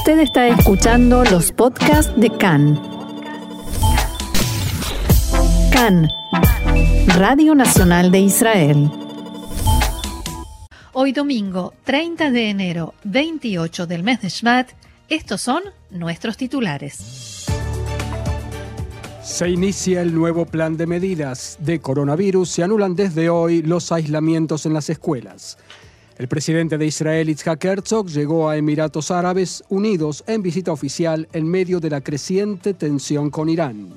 Usted está escuchando los podcasts de CAN. CAN, Radio Nacional de Israel. Hoy domingo 30 de enero, 28 del mes de Shvat, estos son nuestros titulares. Se inicia el nuevo plan de medidas de coronavirus. Se anulan desde hoy los aislamientos en las escuelas. El presidente de Israel, Itzhak Herzog, llegó a Emiratos Árabes Unidos en visita oficial en medio de la creciente tensión con Irán.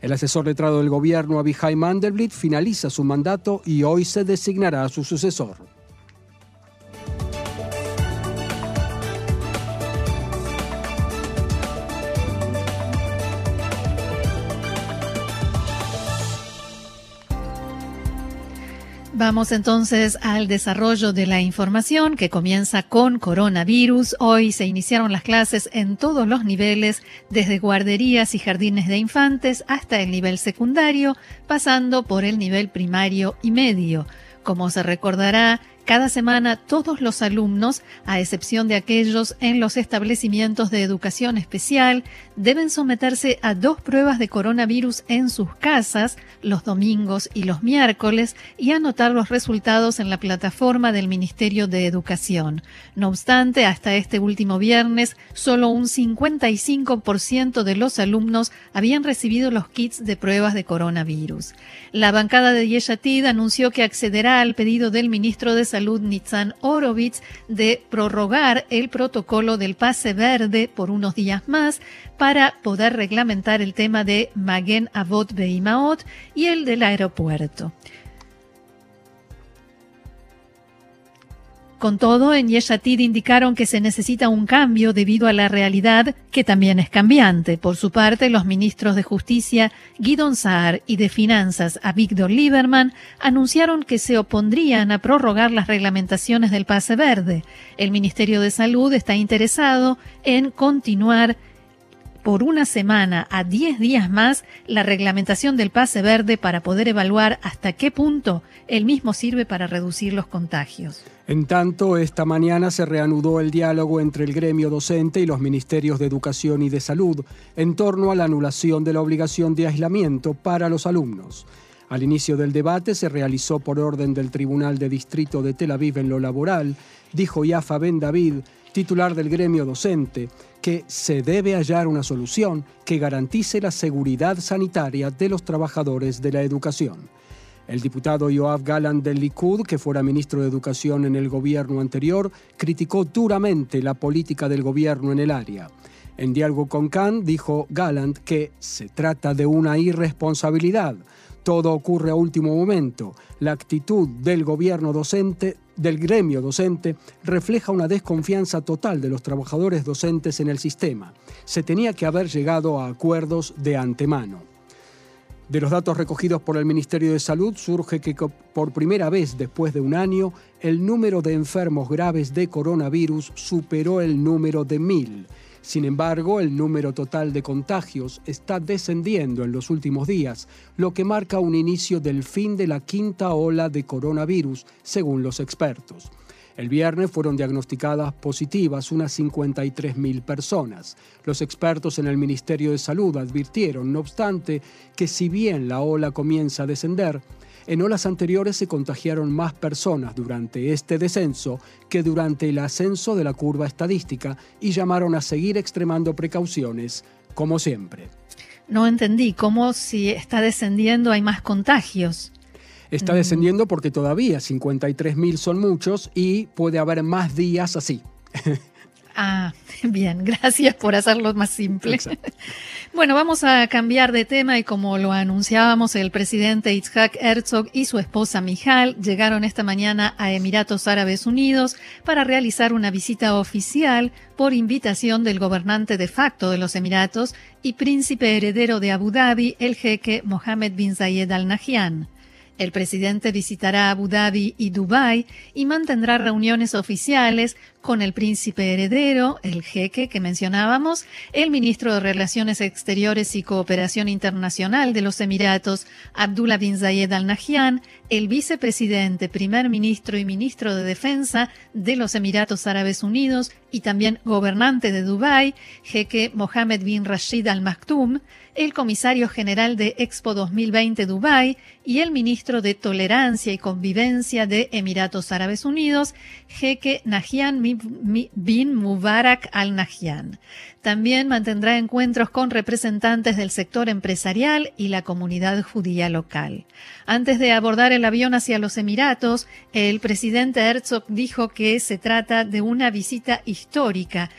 El asesor letrado del gobierno, Abihai Mandelblit, finaliza su mandato y hoy se designará a su sucesor. Vamos entonces al desarrollo de la información que comienza con coronavirus. Hoy se iniciaron las clases en todos los niveles, desde guarderías y jardines de infantes hasta el nivel secundario, pasando por el nivel primario y medio. Como se recordará, cada semana todos los alumnos, a excepción de aquellos en los establecimientos de educación especial, deben someterse a dos pruebas de coronavirus en sus casas los domingos y los miércoles y anotar los resultados en la plataforma del Ministerio de Educación. No obstante, hasta este último viernes, solo un 55% de los alumnos habían recibido los kits de pruebas de coronavirus. La bancada de Yeshatid anunció que accederá al pedido del ministro de Salud Salud Nitzan Orovitz de prorrogar el protocolo del pase verde por unos días más para poder reglamentar el tema de Magen Avot Beimaot y el del aeropuerto. Con todo, en Yeshatid indicaron que se necesita un cambio debido a la realidad que también es cambiante. Por su parte, los ministros de Justicia Guidon Saar y de Finanzas Avigdor Lieberman anunciaron que se opondrían a prorrogar las reglamentaciones del pase verde. El Ministerio de Salud está interesado en continuar por una semana a 10 días más la reglamentación del pase verde para poder evaluar hasta qué punto el mismo sirve para reducir los contagios. En tanto, esta mañana se reanudó el diálogo entre el gremio docente y los ministerios de Educación y de Salud en torno a la anulación de la obligación de aislamiento para los alumnos. Al inicio del debate se realizó por orden del Tribunal de Distrito de Tel Aviv en lo laboral, dijo Yafa Ben David, titular del gremio docente, que se debe hallar una solución que garantice la seguridad sanitaria de los trabajadores de la educación. El diputado Yoav Galant del Likud, que fuera ministro de Educación en el gobierno anterior, criticó duramente la política del gobierno en el área. En diálogo con Khan dijo Gallant que se trata de una irresponsabilidad. Todo ocurre a último momento. La actitud del gobierno docente del gremio docente refleja una desconfianza total de los trabajadores docentes en el sistema. Se tenía que haber llegado a acuerdos de antemano. De los datos recogidos por el Ministerio de Salud surge que por primera vez después de un año el número de enfermos graves de coronavirus superó el número de mil. Sin embargo, el número total de contagios está descendiendo en los últimos días, lo que marca un inicio del fin de la quinta ola de coronavirus, según los expertos. El viernes fueron diagnosticadas positivas unas 53.000 personas. Los expertos en el Ministerio de Salud advirtieron, no obstante, que si bien la ola comienza a descender, en olas anteriores se contagiaron más personas durante este descenso que durante el ascenso de la curva estadística y llamaron a seguir extremando precauciones, como siempre. No entendí cómo si está descendiendo hay más contagios. Está mm. descendiendo porque todavía 53.000 son muchos y puede haber más días así. Ah, bien, gracias por hacerlo más simple. Bueno, vamos a cambiar de tema y como lo anunciábamos, el presidente Itzhak Herzog y su esposa Mijal llegaron esta mañana a Emiratos Árabes Unidos para realizar una visita oficial por invitación del gobernante de facto de los Emiratos y príncipe heredero de Abu Dhabi, el jeque Mohammed bin Zayed Al Nahyan. El presidente visitará Abu Dhabi y Dubái y mantendrá reuniones oficiales con el príncipe heredero, el jeque que mencionábamos, el ministro de Relaciones Exteriores y Cooperación Internacional de los Emiratos, Abdullah bin Zayed Al Nahyan, el vicepresidente, primer ministro y ministro de Defensa de los Emiratos Árabes Unidos y también gobernante de Dubái, jeque Mohammed bin Rashid Al Maktoum, el comisario general de Expo 2020 Dubái y el ministro de Tolerancia y Convivencia de Emiratos Árabes Unidos, jeque Nahyan bin Mubarak Al Nahyan. También mantendrá encuentros con representantes del sector empresarial y la comunidad judía local. Antes de abordar el avión hacia los Emiratos, el presidente Herzog dijo que se trata de una visita histórica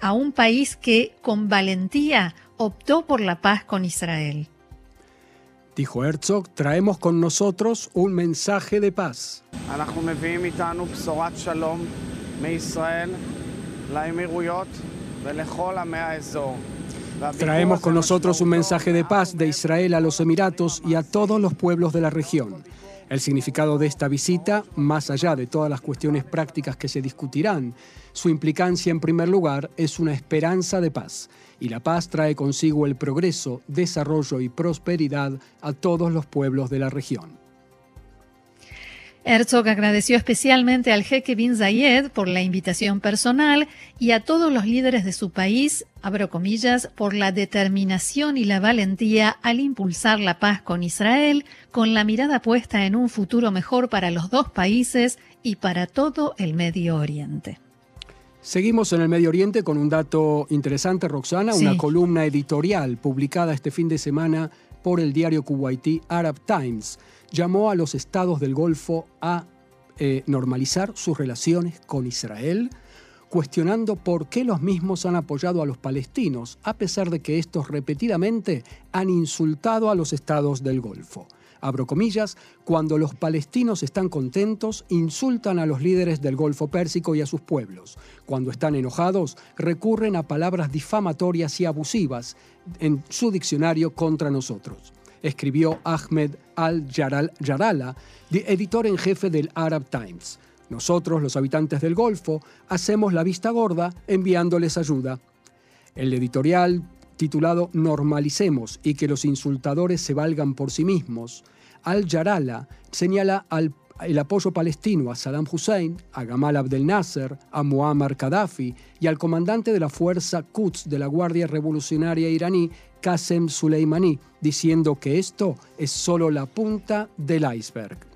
a un país que con valentía optó por la paz con Israel. Dijo Herzog, traemos con nosotros un mensaje de paz. Traemos con nosotros un mensaje de paz de Israel a los Emiratos y a todos los pueblos de la región. El significado de esta visita, más allá de todas las cuestiones prácticas que se discutirán, su implicancia en primer lugar es una esperanza de paz, y la paz trae consigo el progreso, desarrollo y prosperidad a todos los pueblos de la región. Herzog agradeció especialmente al jeque bin Zayed por la invitación personal y a todos los líderes de su país, abro comillas, por la determinación y la valentía al impulsar la paz con Israel, con la mirada puesta en un futuro mejor para los dos países y para todo el Medio Oriente. Seguimos en el Medio Oriente con un dato interesante, Roxana, una columna editorial publicada este fin de semana por el diario kuwaití Arab Times llamó a los estados del Golfo a eh, normalizar sus relaciones con Israel, cuestionando por qué los mismos han apoyado a los palestinos, a pesar de que estos repetidamente han insultado a los estados del Golfo. Abro comillas, cuando los palestinos están contentos, insultan a los líderes del Golfo Pérsico y a sus pueblos. Cuando están enojados, recurren a palabras difamatorias y abusivas en su diccionario contra nosotros escribió Ahmed al-Yarala, editor en jefe del Arab Times. Nosotros, los habitantes del Golfo, hacemos la vista gorda enviándoles ayuda. El editorial, titulado Normalicemos y que los insultadores se valgan por sí mismos, al-Yarala señala el apoyo palestino a Saddam Hussein, a Gamal Abdel Nasser, a Muammar Gaddafi y al comandante de la fuerza Quds de la Guardia Revolucionaria iraní, Qasem Soleimani, diciendo que esto es solo la punta del iceberg.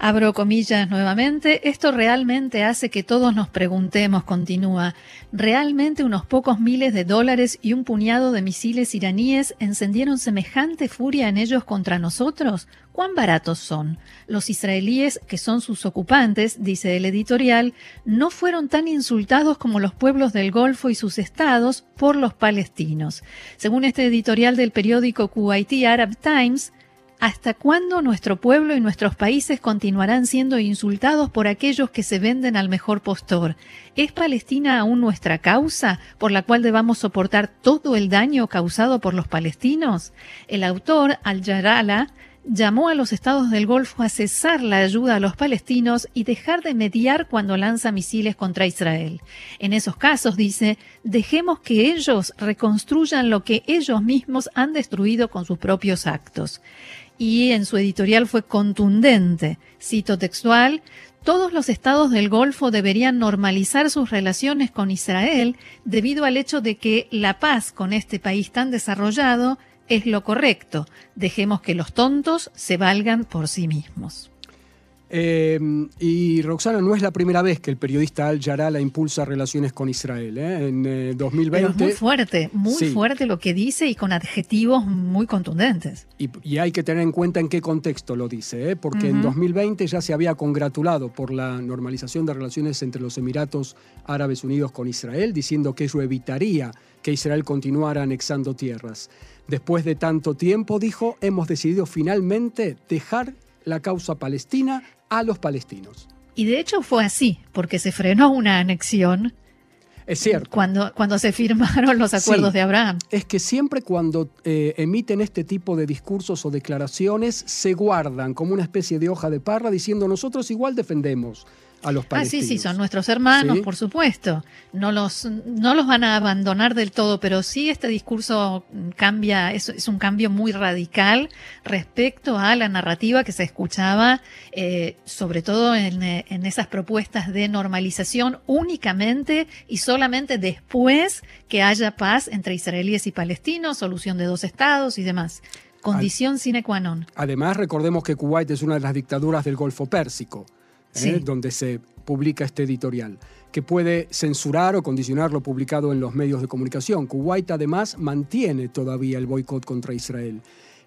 Abro comillas nuevamente, esto realmente hace que todos nos preguntemos, continúa, ¿realmente unos pocos miles de dólares y un puñado de misiles iraníes encendieron semejante furia en ellos contra nosotros? ¿Cuán baratos son? Los israelíes, que son sus ocupantes, dice el editorial, no fueron tan insultados como los pueblos del Golfo y sus estados por los palestinos. Según este editorial del periódico Kuwaiti Arab Times, ¿Hasta cuándo nuestro pueblo y nuestros países continuarán siendo insultados por aquellos que se venden al mejor postor? ¿Es Palestina aún nuestra causa por la cual debamos soportar todo el daño causado por los palestinos? El autor, Al-Jarala, llamó a los estados del Golfo a cesar la ayuda a los palestinos y dejar de mediar cuando lanza misiles contra Israel. En esos casos, dice, dejemos que ellos reconstruyan lo que ellos mismos han destruido con sus propios actos y en su editorial fue contundente. Cito textual, todos los estados del Golfo deberían normalizar sus relaciones con Israel debido al hecho de que la paz con este país tan desarrollado es lo correcto. Dejemos que los tontos se valgan por sí mismos. Eh, y Roxana, no es la primera vez que el periodista Al Yarala impulsa relaciones con Israel. ¿eh? En 2020. es muy fuerte, muy fuerte lo que dice y con adjetivos muy contundentes. Y, hay que tener en cuenta en qué contexto lo dice, ¿eh? porque en 2020 ya se había congratulado por la normalización de relaciones entre los Emiratos Árabes Unidos con Israel, diciendo que ello evitaría que Israel continuara anexando tierras. Después de tanto tiempo, dijo, hemos decidido finalmente dejar la causa palestina a los palestinos. Y de hecho fue así, porque se frenó una anexión. Es cierto. Cuando, cuando se firmaron los acuerdos de Abraham. Es que siempre cuando eh, emiten este tipo de discursos o declaraciones, se guardan como una especie de hoja de parra diciendo nosotros igual defendemos a los palestinos. Ah, sí, sí, son nuestros hermanos, por supuesto. No los, no los van a abandonar del todo, pero sí este discurso cambia, es, es un cambio muy radical respecto a la narrativa que se escuchaba, eh, sobre todo en, en esas propuestas de normalización únicamente y solamente después que haya paz entre israelíes y palestinos, solución de dos estados y demás. Condición sine qua non. Además, recordemos que Kuwait es una de las dictaduras del Golfo Pérsico. ¿Eh? donde se publica este editorial, que puede censurar o condicionar lo publicado en los medios de comunicación. Kuwait además mantiene todavía el boicot contra Israel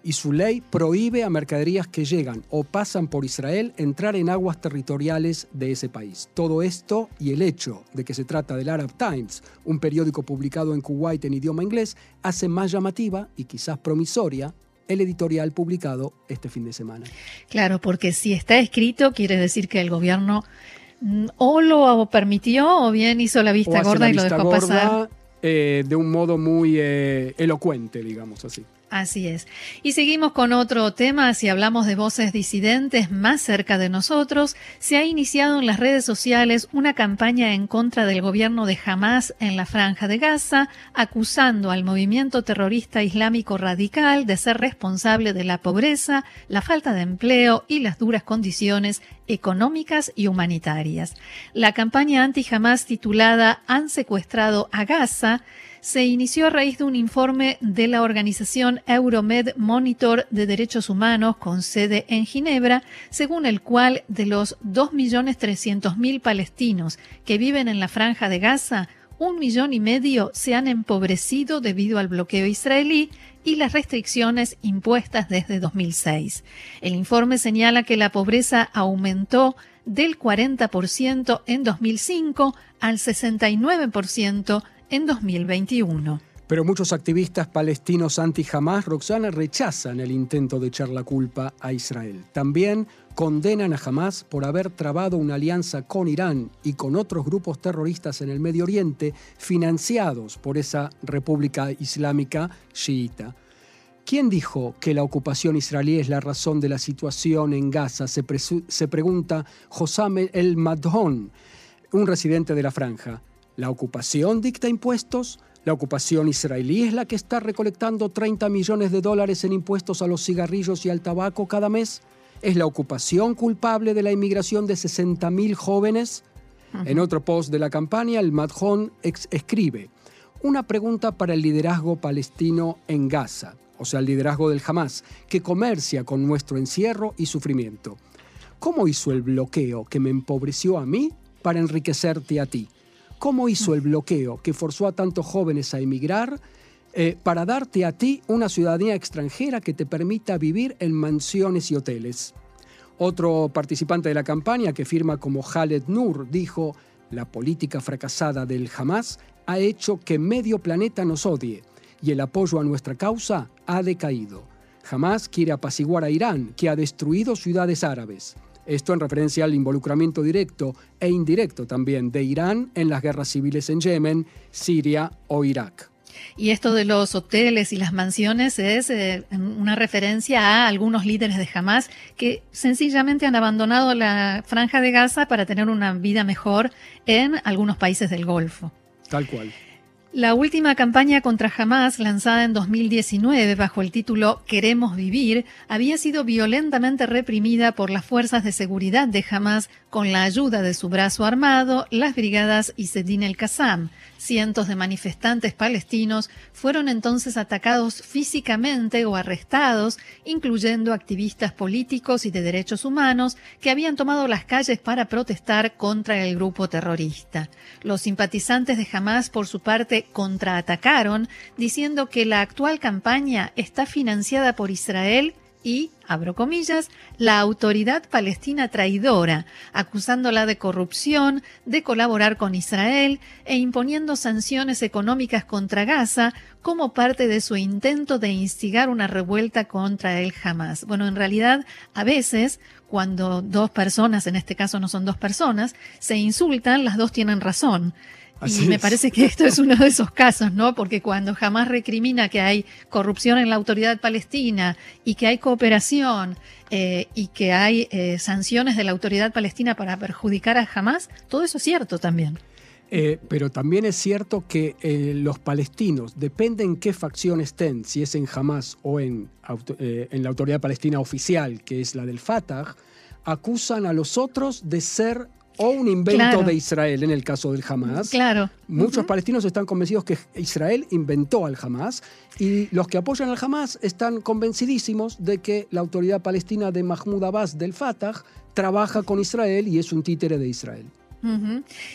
y su ley prohíbe a mercaderías que llegan o pasan por Israel entrar en aguas territoriales de ese país. Todo esto y el hecho de que se trata del Arab Times, un periódico publicado en Kuwait en idioma inglés, hace más llamativa y quizás promisoria el editorial publicado este fin de semana. Claro, porque si está escrito quiere decir que el gobierno mm, o lo permitió o bien hizo la vista gorda y lo dejó pasar. Eh, de un modo muy eh, elocuente, digamos así. Así es. Y seguimos con otro tema. Si hablamos de voces disidentes más cerca de nosotros, se ha iniciado en las redes sociales una campaña en contra del gobierno de Hamas en la franja de Gaza, acusando al movimiento terrorista islámico radical de ser responsable de la pobreza, la falta de empleo y las duras condiciones económicas y humanitarias. La campaña anti-Hamas titulada Han secuestrado a Gaza se inició a raíz de un informe de la organización Euromed Monitor de Derechos Humanos con sede en Ginebra, según el cual de los 2.300.000 palestinos que viven en la franja de Gaza, un millón y medio se han empobrecido debido al bloqueo israelí y las restricciones impuestas desde 2006. El informe señala que la pobreza aumentó del 40% en 2005 al 69% en 2021. Pero muchos activistas palestinos anti-Hamas, Roxana, rechazan el intento de echar la culpa a Israel. También condenan a Hamas por haber trabado una alianza con Irán y con otros grupos terroristas en el Medio Oriente financiados por esa República Islámica chiita. ¿Quién dijo que la ocupación israelí es la razón de la situación en Gaza? Se, pregunta Hossam El Madhon, un residente de la franja. ¿La ocupación dicta impuestos? ¿La ocupación israelí es la que está recolectando 30 millones de dólares en impuestos a los cigarrillos y al tabaco cada mes? ¿Es la ocupación culpable de la inmigración de 60.000 jóvenes? En otro post de la campaña, el Madhon escribe, una pregunta para el liderazgo palestino en Gaza, o sea, el liderazgo del Hamas, que comercia con nuestro encierro y sufrimiento. ¿Cómo hizo el bloqueo que me empobreció a mí para enriquecerte a ti? Cómo hizo el bloqueo que forzó a tantos jóvenes a emigrar eh, para darte a ti una ciudadanía extranjera que te permita vivir en mansiones y hoteles. Otro participante de la campaña que firma como Khaled Nur dijo, la política fracasada del Hamas ha hecho que medio planeta nos odie y el apoyo a nuestra causa ha decaído. Hamas quiere apaciguar a Irán, que ha destruido ciudades árabes. Esto en referencia al involucramiento directo e indirecto también de Irán en las guerras civiles en Yemen, Siria o Irak. Y esto de los hoteles y las mansiones es eh, una referencia a algunos líderes de Hamas que sencillamente han abandonado la franja de Gaza para tener una vida mejor en algunos países del Golfo. Tal cual. La última campaña contra Hamas, lanzada en 2019 bajo el título Queremos vivir, había sido violentamente reprimida por las fuerzas de seguridad de Hamas con la ayuda de su brazo armado, las brigadas Isedin el-Qassam. Cientos de manifestantes palestinos fueron entonces atacados físicamente o arrestados, incluyendo activistas políticos y de derechos humanos que habían tomado las calles para protestar contra el grupo terrorista. Los simpatizantes de Hamas, por su parte, contraatacaron diciendo que la actual campaña está financiada por Israel y, abro comillas, la autoridad palestina traidora, acusándola de corrupción, de colaborar con Israel e imponiendo sanciones económicas contra Gaza como parte de su intento de instigar una revuelta contra el Hamas. Bueno, en realidad, a veces, cuando dos personas, en este caso no son dos personas, se insultan, las dos tienen razón. Y me parece que esto es uno de esos casos, ¿no? Porque cuando jamás recrimina que hay corrupción en la autoridad palestina y que hay cooperación eh, y que hay eh, sanciones de la autoridad palestina para perjudicar a Hamas, todo eso es cierto también. Eh, pero también es cierto que los palestinos, depende en qué facción estén, si es en Hamas o en, en la autoridad palestina oficial, que es la del Fatah, acusan a los otros de ser o un invento de Israel en el caso del Hamas. Claro. Muchos palestinos están convencidos que Israel inventó al Hamas y los que apoyan al Hamas están convencidísimos de que la autoridad palestina de Mahmoud Abbas del Fatah trabaja con Israel y es un títere de Israel.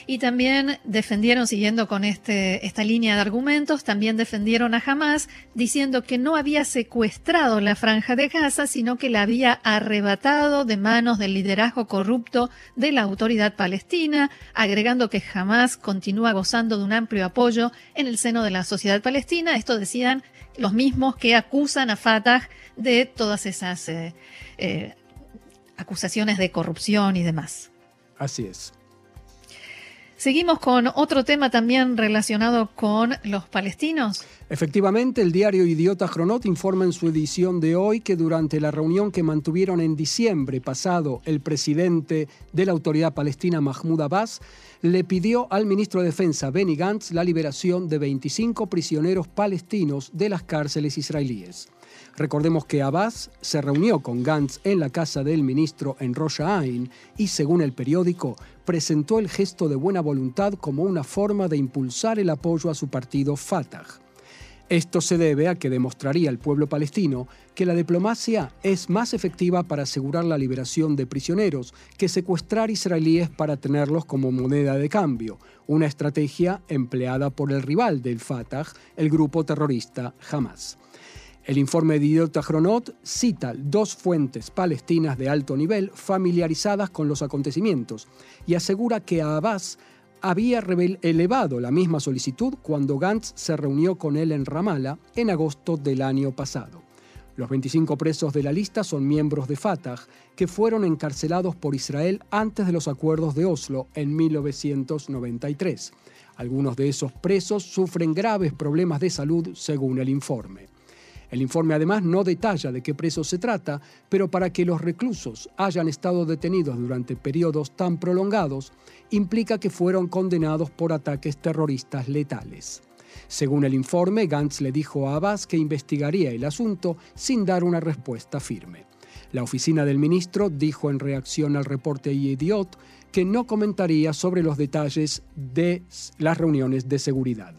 Y también defendieron, siguiendo con este, esta línea de argumentos, también defendieron a Hamas diciendo que no había secuestrado la franja de Gaza, sino que la había arrebatado de manos del liderazgo corrupto de la autoridad palestina, agregando que Hamas continúa gozando de un amplio apoyo en el seno de la sociedad palestina. Esto decían los mismos que acusan a Fatah de todas esas eh, eh, acusaciones de corrupción y demás. Así es. Seguimos con otro tema también relacionado con los palestinos. Efectivamente, el diario Idiota Chronot informa en su edición de hoy que durante la reunión que mantuvieron en diciembre pasado el presidente de la autoridad palestina Mahmoud Abbas le pidió al ministro de Defensa Benny Gantz la liberación de 25 prisioneros palestinos de las cárceles israelíes. Recordemos que Abbas se reunió con Gantz en la casa del ministro en Rosh Ain y, según el periódico, presentó el gesto de buena voluntad como una forma de impulsar el apoyo a su partido Fatah. Esto se debe a que demostraría al pueblo palestino que la diplomacia es más efectiva para asegurar la liberación de prisioneros que secuestrar israelíes para tenerlos como moneda de cambio, una estrategia empleada por el rival del Fatah, el grupo terrorista Hamas. El informe de Idiota Chronot cita dos fuentes palestinas de alto nivel familiarizadas con los acontecimientos y asegura que Abbas había elevado la misma solicitud cuando Gantz se reunió con él en Ramallah en agosto del año pasado. Los 25 presos de la lista son miembros de Fatah que fueron encarcelados por Israel antes de los acuerdos de Oslo en 1993. Algunos de esos presos sufren graves problemas de salud según el informe. El informe además no detalla de qué presos se trata, pero para que los reclusos hayan estado detenidos durante periodos tan prolongados, implica que fueron condenados por ataques terroristas letales. Según el informe, Gantz le dijo a Abbas que investigaría el asunto sin dar una respuesta firme. La oficina del ministro dijo en reacción al reporte Idiot que no comentaría sobre los detalles de las reuniones de seguridad.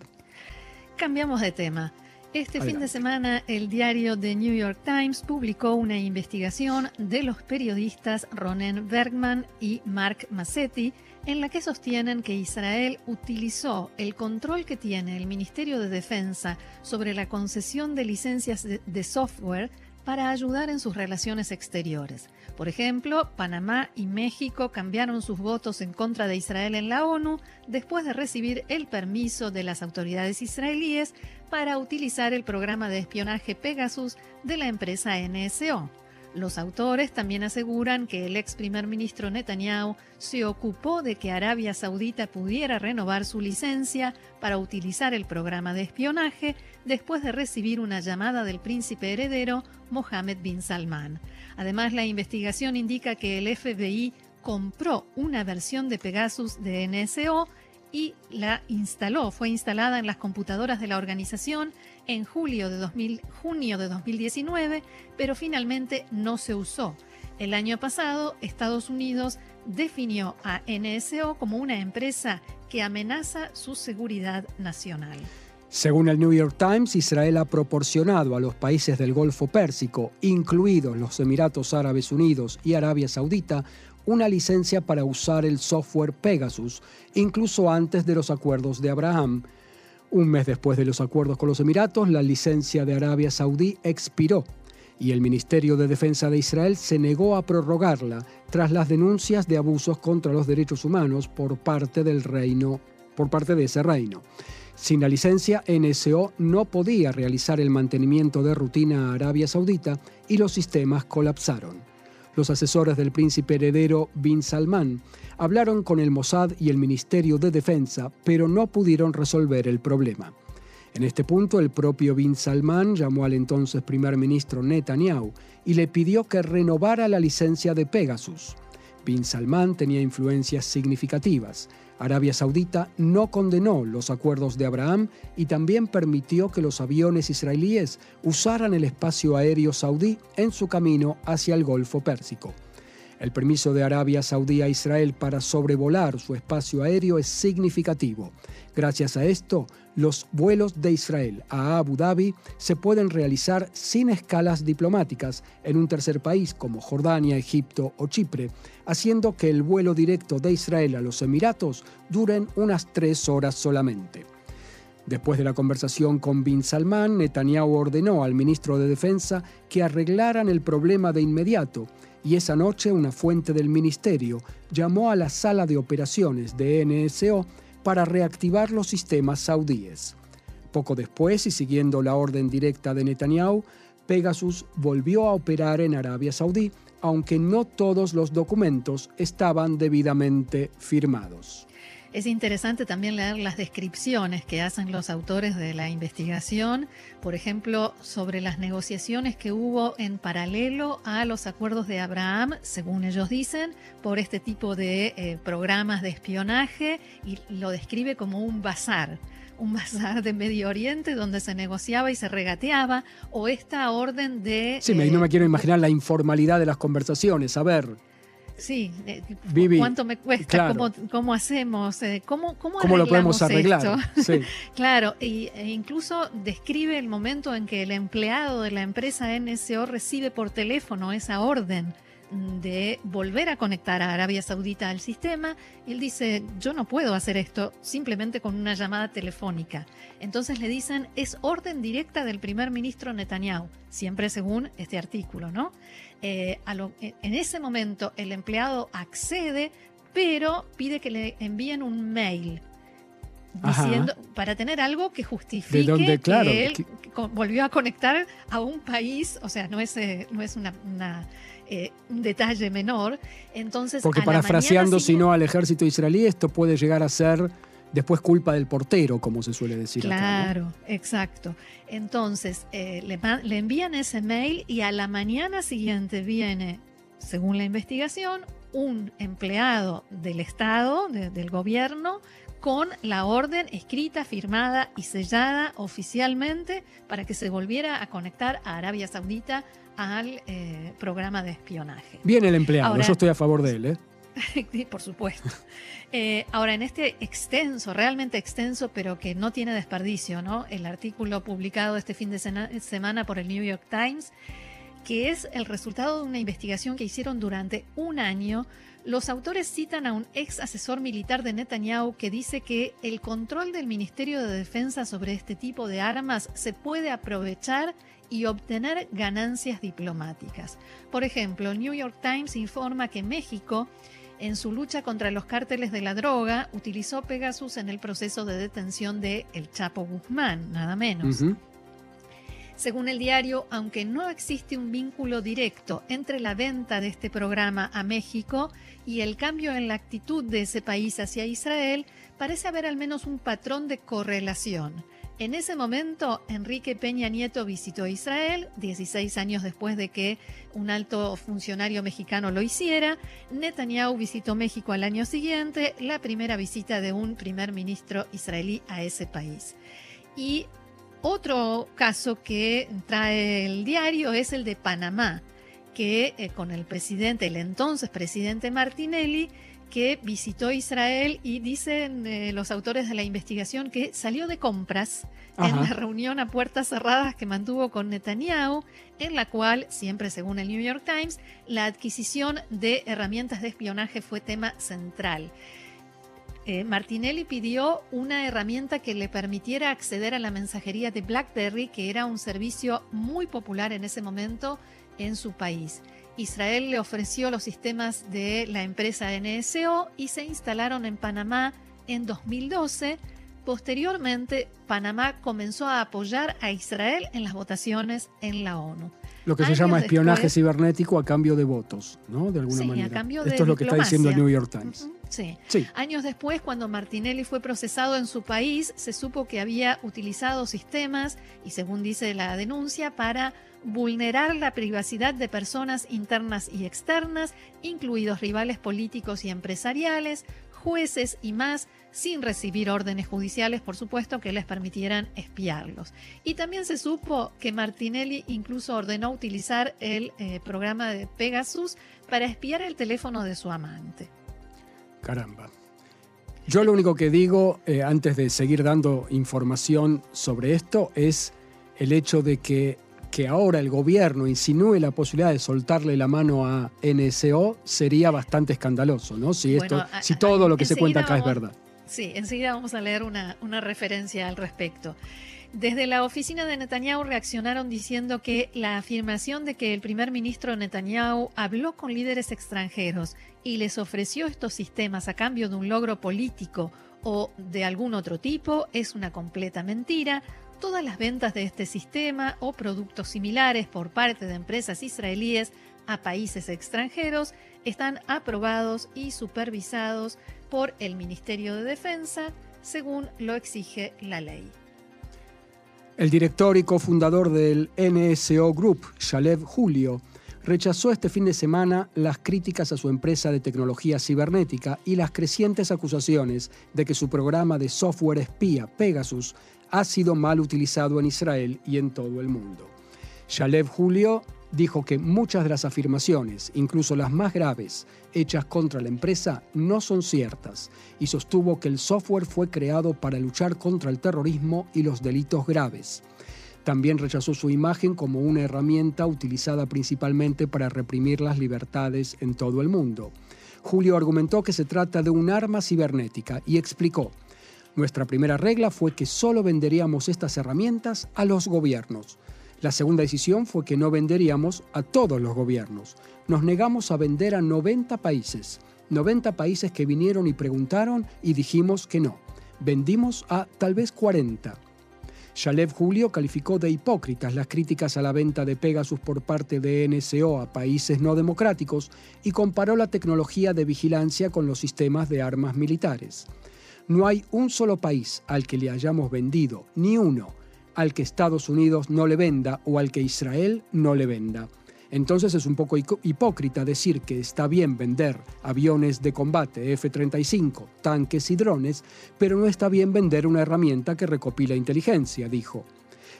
Cambiamos de tema. Este fin de semana, el diario The New York Times publicó una investigación de los periodistas Ronen Bergman y Mark Massetti, en la que sostienen que Israel utilizó el control que tiene el Ministerio de Defensa sobre la concesión de licencias de software para ayudar en sus relaciones exteriores. Por ejemplo, Panamá y México cambiaron sus votos en contra de Israel en la ONU después de recibir el permiso de las autoridades israelíes para utilizar el programa de espionaje Pegasus de la empresa NSO. Los autores también aseguran que el ex primer ministro Netanyahu se ocupó de que Arabia Saudita pudiera renovar su licencia para utilizar el programa de espionaje después de recibir una llamada del príncipe heredero Mohammed bin Salman. Además, la investigación indica que el FBI compró una versión de Pegasus de NSO y la instaló, fue instalada en las computadoras de la organización en julio de junio de 2019, pero finalmente no se usó. El año pasado, Estados Unidos definió a NSO como una empresa que amenaza su seguridad nacional. Según el New York Times, Israel ha proporcionado a los países del Golfo Pérsico, incluidos los Emiratos Árabes Unidos y Arabia Saudita, una licencia para usar el software Pegasus, incluso antes de los acuerdos de Abraham. Un mes después de los acuerdos con los Emiratos, la licencia de Arabia Saudí expiró y el Ministerio de Defensa de Israel se negó a prorrogarla tras las denuncias de abusos contra los derechos humanos por parte del reino, por parte de ese reino. Sin la licencia, NSO no podía realizar el mantenimiento de rutina a Arabia Saudita y los sistemas colapsaron. Los asesores del príncipe heredero bin Salman hablaron con el Mossad y el Ministerio de Defensa, pero no pudieron resolver el problema. En este punto, el propio bin Salman llamó al entonces primer ministro Netanyahu y le pidió que renovara la licencia de Pegasus. Bin Salman tenía influencias significativas. Arabia Saudita no condenó los acuerdos de Abraham y también permitió que los aviones israelíes usaran el espacio aéreo saudí en su camino hacia el Golfo Pérsico. El permiso de Arabia Saudí a Israel para sobrevolar su espacio aéreo es significativo. Gracias a esto, los vuelos de Israel a Abu Dhabi se pueden realizar sin escalas diplomáticas en un tercer país como Jordania, Egipto o Chipre, haciendo que el vuelo directo de Israel a los Emiratos duren unas tres horas solamente. Después de la conversación con Bin Salman, Netanyahu ordenó al ministro de Defensa que arreglaran el problema de inmediato y esa noche una fuente del ministerio llamó a la sala de operaciones de NSO para reactivar los sistemas saudíes. Poco después, y siguiendo la orden directa de Netanyahu, Pegasus volvió a operar en Arabia Saudí, aunque no todos los documentos estaban debidamente firmados. Es interesante también leer las descripciones que hacen los autores de la investigación, por ejemplo, sobre las negociaciones que hubo en paralelo a los acuerdos de Abraham, según ellos dicen, por este tipo de eh, programas de espionaje y lo describe como un bazar un bazar de Medio Oriente donde se negociaba y se regateaba, o esta orden de... Sí, no me eh, quiero imaginar la informalidad de las conversaciones. A ver, Sí, eh, ¿cuánto me cuesta? ¿Cómo, hacemos? Eh, ¿Cómo, cómo, lo podemos arreglar? claro, e incluso describe el momento en que el empleado de la empresa NSO recibe por teléfono esa orden de volver a conectar a Arabia Saudita al sistema, él dice, yo no puedo hacer esto simplemente con una llamada telefónica. Entonces le dicen, es orden directa del primer ministro Netanyahu, siempre según este artículo, ¿no? Eh, en ese momento el empleado accede, pero pide que le envíen un mail diciendo para tener algo que justifique que él volvió a conectar a un país, o sea, no es, eh, no es una eh, un detalle menor. Entonces, Porque parafraseando, si no al ejército israelí, esto puede llegar a ser después culpa del portero, como se suele decir. Claro, exacto. Entonces, eh, le, envían ese mail y a la mañana siguiente viene, según la investigación, un empleado del Estado, del gobierno, con la orden escrita, firmada y sellada oficialmente para que se volviera a conectar a Arabia Saudita al eh, programa de espionaje. Bien el empleado, yo estoy a favor de él. ¿eh? por supuesto. Eh, ahora, en este extenso, realmente extenso, pero que no tiene desperdicio, ¿no? El artículo publicado este fin de semana por el New York Times, que es el resultado de una investigación que hicieron durante un año los autores citan a un ex asesor militar de Netanyahu que dice que el control del Ministerio de Defensa sobre este tipo de armas se puede aprovechar y obtener ganancias diplomáticas. Por ejemplo, New York Times informa que México, en su lucha contra los cárteles de la droga, utilizó Pegasus en el proceso de detención de El Chapo Guzmán, nada menos. Según el diario, aunque no existe un vínculo directo entre la venta de este programa a México y el cambio en la actitud de ese país hacia Israel, parece haber al menos un patrón de correlación. En ese momento, Enrique Peña Nieto visitó Israel, 16 años después de que un alto funcionario mexicano lo hiciera. Netanyahu visitó México al año siguiente, la primera visita de un primer ministro israelí a ese país. Y otro caso que trae el diario es el de Panamá, que eh, con el presidente, el entonces presidente Martinelli, que visitó Israel y dicen eh, los autores de la investigación que salió de compras en la reunión a puertas cerradas que mantuvo con Netanyahu, en la cual, siempre según el New York Times, la adquisición de herramientas de espionaje fue tema central. Eh, Martinelli pidió una herramienta que le permitiera acceder a la mensajería de BlackBerry, que era un servicio muy popular en ese momento en su país. Israel le ofreció los sistemas de la empresa NSO y se instalaron en Panamá en 2012, posteriormente Panamá comenzó a apoyar a Israel en las votaciones en la ONU. Lo que se llama espionaje cibernético a cambio de votos, ¿no? De alguna sí, manera. A cambio de Esto es lo que está diciendo el New York Times. Sí. Años después, cuando Martinelli fue procesado en su país, se supo que había utilizado sistemas, y según dice la denuncia, para vulnerar la privacidad de personas internas y externas, incluidos rivales políticos y empresariales, jueces y más, sin recibir órdenes judiciales, por supuesto, que les permitieran espiarlos. Y también se supo que Martinelli incluso ordenó utilizar el eh, programa de Pegasus para espiar el teléfono de su amante. Caramba. Yo lo único que digo, eh, antes de seguir dando información sobre esto, es el hecho de que que ahora el gobierno insinúe la posibilidad de soltarle la mano a NSO sería bastante escandaloso, ¿no? Si, esto, si todo lo que se cuenta acá es verdad. Sí, enseguida vamos a leer una, una referencia al respecto. Desde la oficina de Netanyahu reaccionaron diciendo que la afirmación de que el primer ministro Netanyahu habló con líderes extranjeros y les ofreció estos sistemas a cambio de un logro político o de algún otro tipo es una completa mentira, Todas las ventas de este sistema o productos similares por parte de empresas israelíes a países extranjeros están aprobados y supervisados por el Ministerio de Defensa, según lo exige la ley. El director y cofundador del NSO Group, Shalev Julio, rechazó este fin de semana las críticas a su empresa de tecnología cibernética y las crecientes acusaciones de que su programa de software espía Pegasus ha sido mal utilizado en Israel y en todo el mundo. Shalev Julio dijo que muchas de las afirmaciones, incluso las más graves, hechas contra la empresa, no son ciertas y sostuvo que el software fue creado para luchar contra el terrorismo y los delitos graves. También rechazó su imagen como una herramienta utilizada principalmente para reprimir las libertades en todo el mundo. Julio argumentó que se trata de un arma cibernética y explicó, nuestra primera regla fue que solo venderíamos estas herramientas a los gobiernos. La segunda decisión fue que no venderíamos a todos los gobiernos. Nos negamos a vender a 90 países. 90 países que vinieron y preguntaron y dijimos que no. Vendimos a tal vez 40. Shalev Julio calificó de hipócritas las críticas a la venta de Pegasus por parte de NSO a países no democráticos y comparó la tecnología de vigilancia con los sistemas de armas militares. No hay un solo país al que le hayamos vendido, ni uno, al que Estados Unidos no le venda o al que Israel no le venda. Entonces es un poco hipócrita decir que está bien vender aviones de combate F-35, tanques y drones, pero no está bien vender una herramienta que recopila inteligencia, dijo.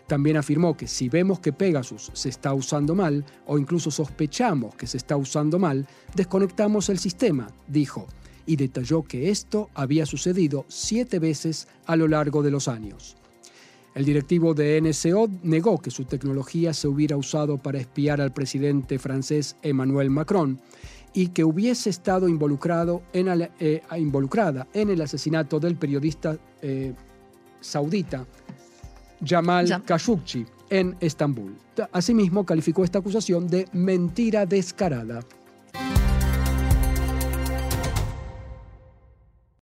También afirmó que si vemos que Pegasus se está usando mal o incluso sospechamos que se está usando mal, desconectamos el sistema, dijo y detalló que esto había sucedido siete veces a lo largo de los años. El directivo de NSO negó que su tecnología se hubiera usado para espiar al presidente francés Emmanuel Macron y que hubiese estado involucrado en eh, involucrada en el asesinato del periodista eh, saudita Jamal Khashoggi en Estambul. Asimismo, calificó esta acusación de mentira descarada.